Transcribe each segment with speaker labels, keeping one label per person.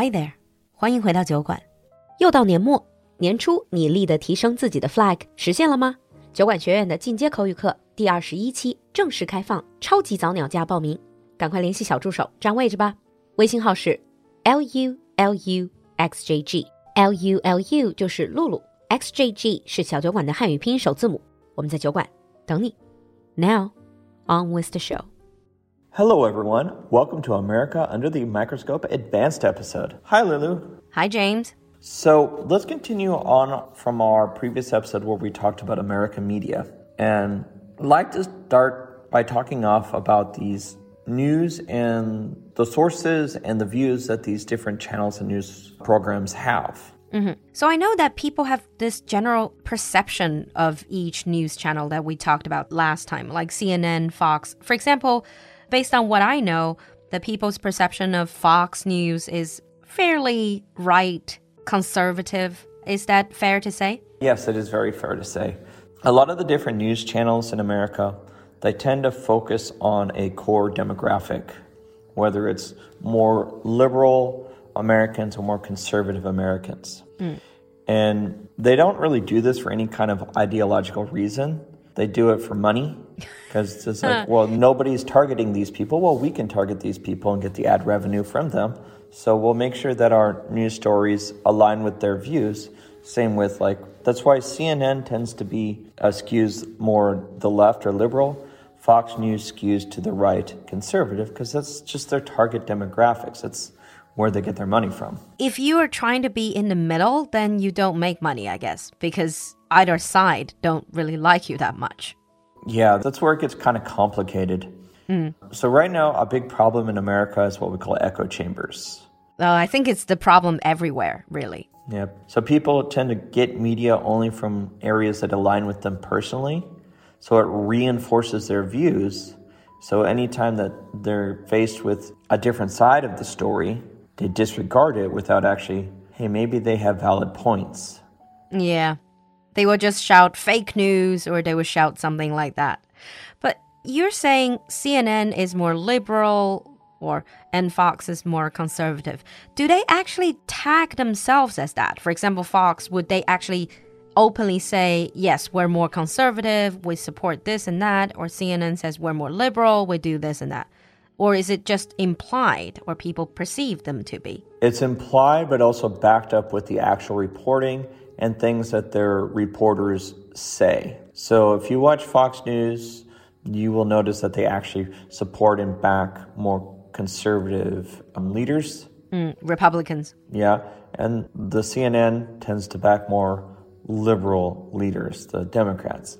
Speaker 1: Hi there，欢迎回到酒馆。又到年末，年初你立的提升自己的 flag 实现了吗？酒馆学院的进阶口语课第二十一期正式开放，超级早鸟价报名，赶快联系小助手占位置吧。微信号是 l u l u x j g l u l u 就是露露，x j g 是小酒馆的汉语拼音首字母。我们在酒馆等你。Now on with the show.
Speaker 2: Hello, everyone. Welcome to America Under the Microscope Advanced episode. Hi, Lulu.
Speaker 1: Hi, James.
Speaker 2: So let's continue on from our previous episode where we talked about American media. And I'd like to start by talking off about these news and the sources and the views that these different channels and news programs have. Mm-hmm.
Speaker 1: So I know that people have this general perception of each news channel that we talked about last time, like CNN, Fox. For example, based on what I know, the people's perception of Fox News is fairly right, conservative. Is that fair to say?
Speaker 2: Yes, it is very fair to say. A lot of the different news channels in America, they tend to focus on a core demographic, whether it's more liberal Americans or more conservative Americans. Hmm. And they don't really do this for any kind of ideological reason. They do it for money because it's like, well, nobody's targeting these people. Well, we can target these people and get the ad revenue from them. So we'll make sure that our news stories align with their views. Same with like, that's why CNN tends to be uh, skews more the left or liberal. Fox News skews to the right, conservative, because that's just their target demographics. That's where they get their money from.
Speaker 1: If you are trying to be in the middle, then you don't make money, I guess, because either side don't really like you that much.
Speaker 2: Yeah, that's where it gets kind of complicated. Hmm. So, right now, a big problem in America is what we call echo chambers.
Speaker 1: Well, I think it's the problem everywhere, really.
Speaker 2: Yeah. So, people tend to get media only from areas that align with them personally. So, it reinforces their views. So, anytime that they're faced with a different side of the story, they disregard it without actually, hey, maybe they have valid points.
Speaker 1: Yeah. They will just shout fake news or they will shout something like that. But you're saying CNN is more liberal or and Fox is more conservative. Do they actually tag themselves as that? For example, Fox, would they actually openly say, yes, we're more conservative, we support this and that, or CNN says we're more liberal, we do this and that? Or is it just implied or people perceive them to be?
Speaker 2: It's implied, but also backed up with the actual reporting and things that their reporters say. So if you watch Fox News, you will notice that they actually support and back more conservative um, leaders.
Speaker 1: Republicans.
Speaker 2: Yeah. And the CNN tends to back more liberal leaders, the Democrats.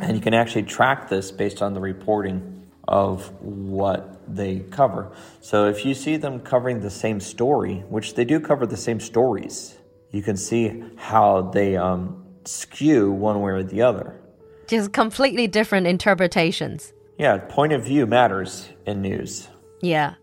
Speaker 2: And you can actually track this based on the reporting of what they cover. So if you see them covering the same story, which they do cover the same stories, you can see how they um, skew one way or the other.
Speaker 1: Just completely different interpretations.
Speaker 2: Yeah, point of view matters in news.
Speaker 1: Yeah.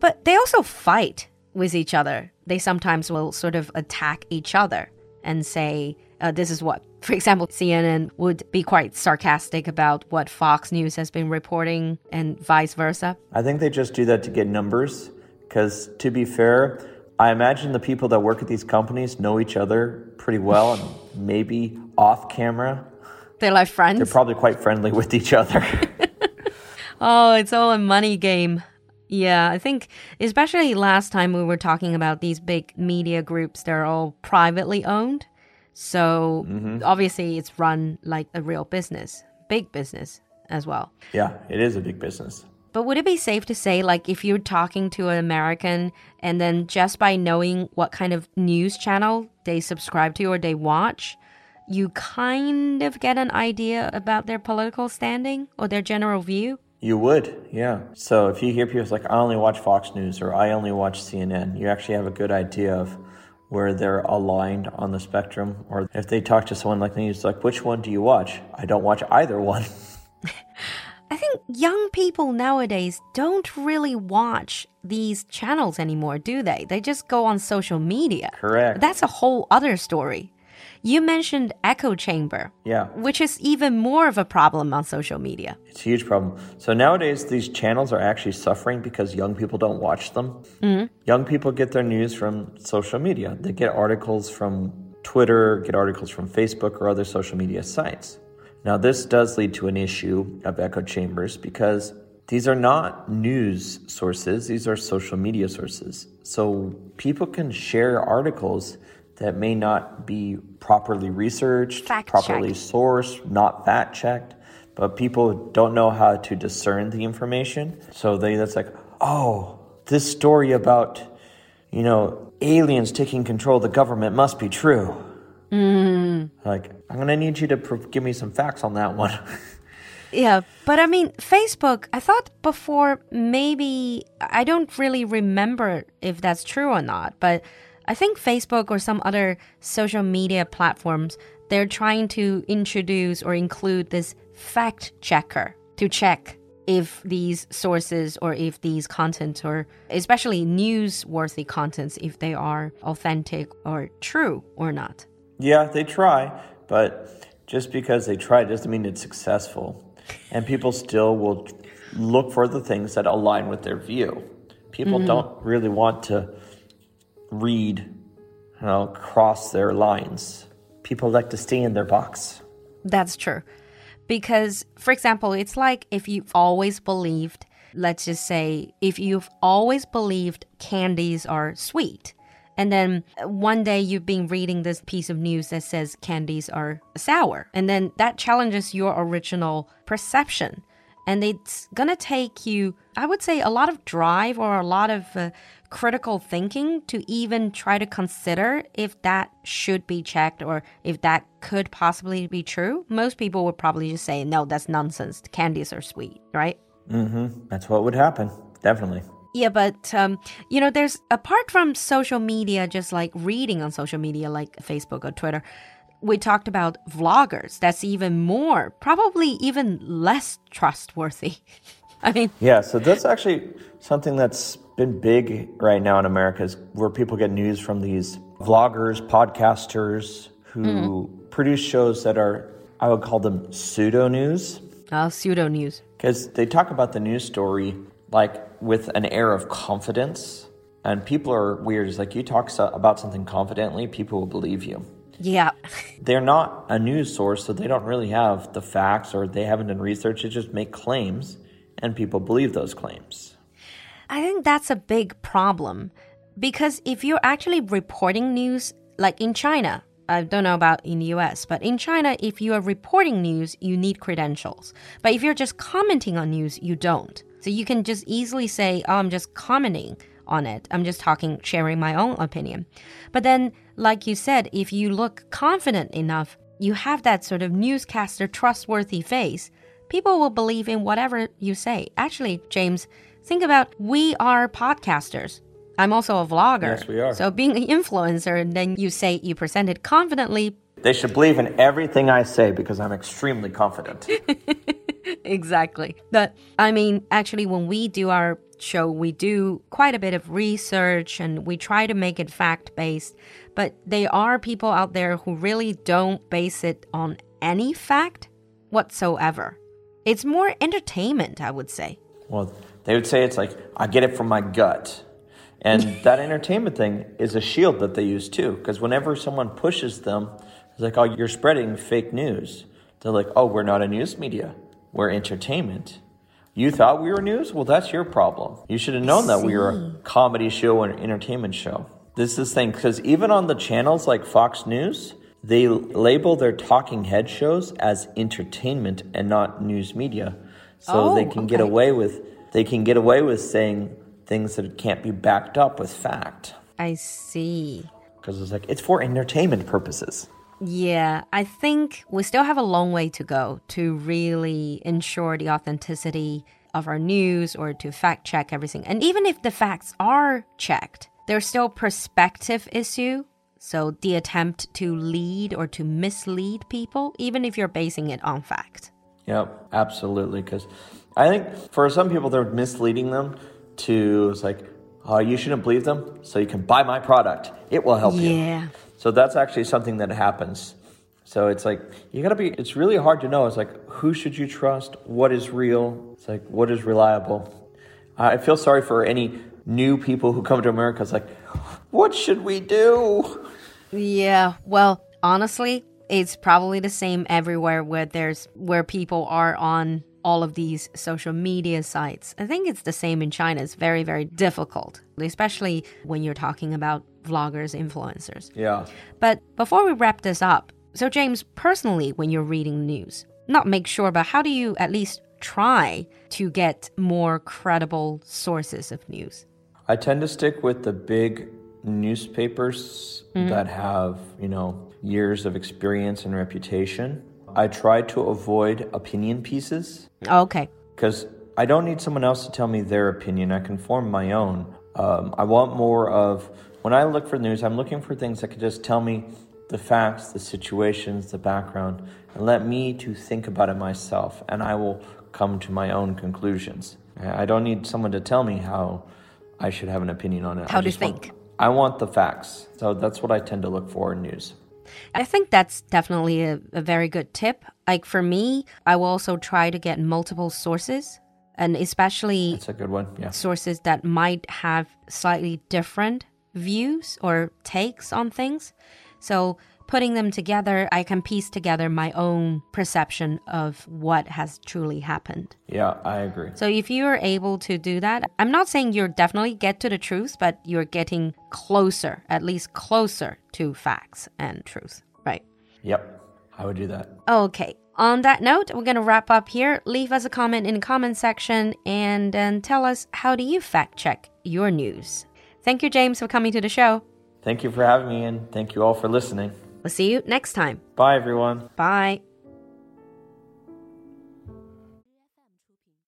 Speaker 1: But they also fight with each other. They sometimes will sort of attack each other and say, uh, this is what, for example, CNN would be quite sarcastic about what Fox News has been reporting and vice versa.
Speaker 2: I think they just do that to get numbers because, to be fair, I imagine the people that work at these companies know each other pretty well and maybe off camera.
Speaker 1: They're like friends.
Speaker 2: They're probably quite friendly with each other.
Speaker 1: Oh, it's all a money game. Yeah, I think especially last time we were talking about these big media groups, they're all privately owned. So mm-hmm. obviously it's run like a real business, big business as well.
Speaker 2: yeah, it is a big business.
Speaker 1: But would it be safe to say, like, if you're talking to an American and then just by knowing what kind of news channel they subscribe to or they watch, you kind of get an idea about their political standing or their general view?
Speaker 2: You would, yeah. So if you hear people like, I only watch Fox News or I only watch CNN, you actually have a good idea of where they're aligned on the spectrum. Or if they talk to someone like me, it's like, which one do you watch? I don't watch either one.
Speaker 1: Young people nowadays don't really watch these channels anymore, do they? They just go on social media.
Speaker 2: Correct.
Speaker 1: That's a whole other story. You mentioned echo chamber,
Speaker 2: yeah,
Speaker 1: which is even more of a problem on social media.
Speaker 2: it's a huge problem. So nowadays, these channels are actually suffering because young people don't watch them. Mm-hmm. Young people get their news from social media. They get articles from Twitter, get articles from Facebook or other social media sites. Now, this does lead to an issue of echo chambers because these are not news sources, these are social media sources. So people can share articles that may not be properly researched,
Speaker 1: Fact
Speaker 2: properly
Speaker 1: checked.
Speaker 2: sourced, not fact checked, but people don't know how to discern the information. So they that's like, "Oh, this story about, you know, aliens taking control of the government must be true." Mm-hmm. Like, I'm going to need you to pr- give me some facts on that one.
Speaker 1: Yeah, but I mean, Facebook, I thought before maybe, I don't really remember if that's true or not, but I think Facebook or some other social media platforms, they're trying to introduce or include this fact checker to check if these sources or if these contents or especially newsworthy contents if they are authentic or true or not.
Speaker 2: Yeah, they try, but just because they try doesn't mean it's successful. And people still will look for the things that align with their view. People mm-hmm. don't really want to read, you know, cross their lines. People like to stay in their box.
Speaker 1: That's true. Because, for example, it's like if you've always believed, let's just say, if you've always believed candies are sweet, and then one day you've been reading this piece of news that says candies are sour, and then that challenges your original perception. And it's gonna take you, I would say, a lot of drive or a lot of uh, critical thinking to even try to consider if that should be checked or if that could possibly be true. Most people would probably just say, no, that's nonsense. Candies are sweet, right? Mm-hmm.
Speaker 2: That's what would happen. Definitely.
Speaker 1: Yeah, but um, you know, there's apart from social media, just like reading on social media, like Facebook or Twitter, we talked about vloggers. That's even more, probably even less trustworthy. I mean,
Speaker 2: Yeah, so that's actually something that's been big right now in America is where people get news from these vloggers, podcasters who produce shows that are, I would call them pseudo news.
Speaker 1: uh, pseudo news.
Speaker 2: Because they talk about the news story like with an air of confidence. And people are weird. It's like you talk so- about something confidently, people will believe you.
Speaker 1: Yeah,
Speaker 2: They're not a news source, so they don't really have the facts or they haven't done research. They just make claims, and people believe those claims.
Speaker 1: I think that's a big problem because if you're actually reporting news, like in China, I don't know about in the US, but in China, if you are reporting news, you need credentials. But if you're just commenting on news, you don't. So you can just easily say, oh, I'm just commenting on it. I'm just talking, sharing my own opinion. But then, like you said, if you look confident enough, you have that sort of newscaster trustworthy face, people will believe in whatever you say. Actually, James, think about we are podcasters. I'm also a vlogger.
Speaker 2: Yes, we are.
Speaker 1: So being an influencer, and then you say you present it confidently.
Speaker 2: They should believe in everything I say because I'm extremely confident.
Speaker 1: Exactly. But I mean, actually, when we do our show, we do quite a bit of research and we try to make it fact based. But there are people out there who really don't base it on any fact whatsoever. It's more entertainment, I would say.
Speaker 2: well, they would say it's like, I get it from my gut. And that entertainment thing is a shield that they use too. Because whenever someone pushes them, it's like, oh, you're spreading fake news. They're like, oh, we're not a news media, we're entertainment. You thought we were news? Well, that's your problem. You should have known that we were a comedy show and entertainment show. This is the thing, because even on the channels like Fox News, they label their talking head shows as entertainment and not news media. So oh, they
Speaker 1: Oh,
Speaker 2: can get away with they can get away with saying things that can't be backed up with fact.
Speaker 1: I see.
Speaker 2: Because it's like it's for entertainment purposes.
Speaker 1: Yeah, I think we still have a long way to go to really ensure the authenticity of our news or to fact check everything. And even if the facts are checked, there's still perspective issue. So the attempt to lead or to mislead people, even if you're basing it on fact.
Speaker 2: Yep, absolutely. Because I think for some people, they're misleading them to it's like, oh, you shouldn't believe them, so you can buy my product. It will help you.
Speaker 1: Yeah.
Speaker 2: So that's actually something that happens. So it's like you gotta be. It's really hard to know. It's like who should you trust? What is real? It's like what is reliable? I feel sorry for any new people who come to America, it's like, what should we do?
Speaker 1: Yeah, well, honestly, it's probably the same everywhere where there's where people are on all of these social media sites. I think it's the same in China. It's very, very difficult, especially when you're talking about vloggers, influencers.
Speaker 2: Yeah.
Speaker 1: But before we wrap this up, so James, personally, when you're reading news, not make sure, but how do you at least try to get more credible sources of news?
Speaker 2: I tend to stick with the big newspapers mm-hmm. that have, you know, years of experience and reputation. I try to avoid opinion pieces
Speaker 1: Okay.
Speaker 2: because I don't need someone else to tell me their opinion. I can form my own. Um, I want more of, when I look for news, I'm looking for things that can just tell me the facts, the situations, the background, and let me to think about it myself, and I will come to my own conclusions. I don't need someone to tell me how I should have an opinion on it.
Speaker 1: How to
Speaker 2: just want-
Speaker 1: think.
Speaker 2: I want the facts. So that's what I tend to look for in news.
Speaker 1: I think that's definitely a, a very good tip. Like for me, I will also try to get multiple sources and especially
Speaker 2: It's a good one. Yeah.
Speaker 1: sources that might have slightly different views or takes on things. So putting them together, I can piece together my own perception of what has truly happened.
Speaker 2: Yeah, I agree.
Speaker 1: So if you're able to do that, I'm not saying you're definitely get to the truth, but you're getting closer, at least closer to facts and truth, right?
Speaker 2: Yep, I would do that.
Speaker 1: Okay. On that note, we're going to wrap up here. Leave us a comment in the comment section and then tell us how do you fact check your news. Thank you, James, for coming to the show.
Speaker 2: Thank you for having me, and thank you all for listening.
Speaker 1: We'll see you next time.
Speaker 2: Bye, everyone.
Speaker 1: Bye.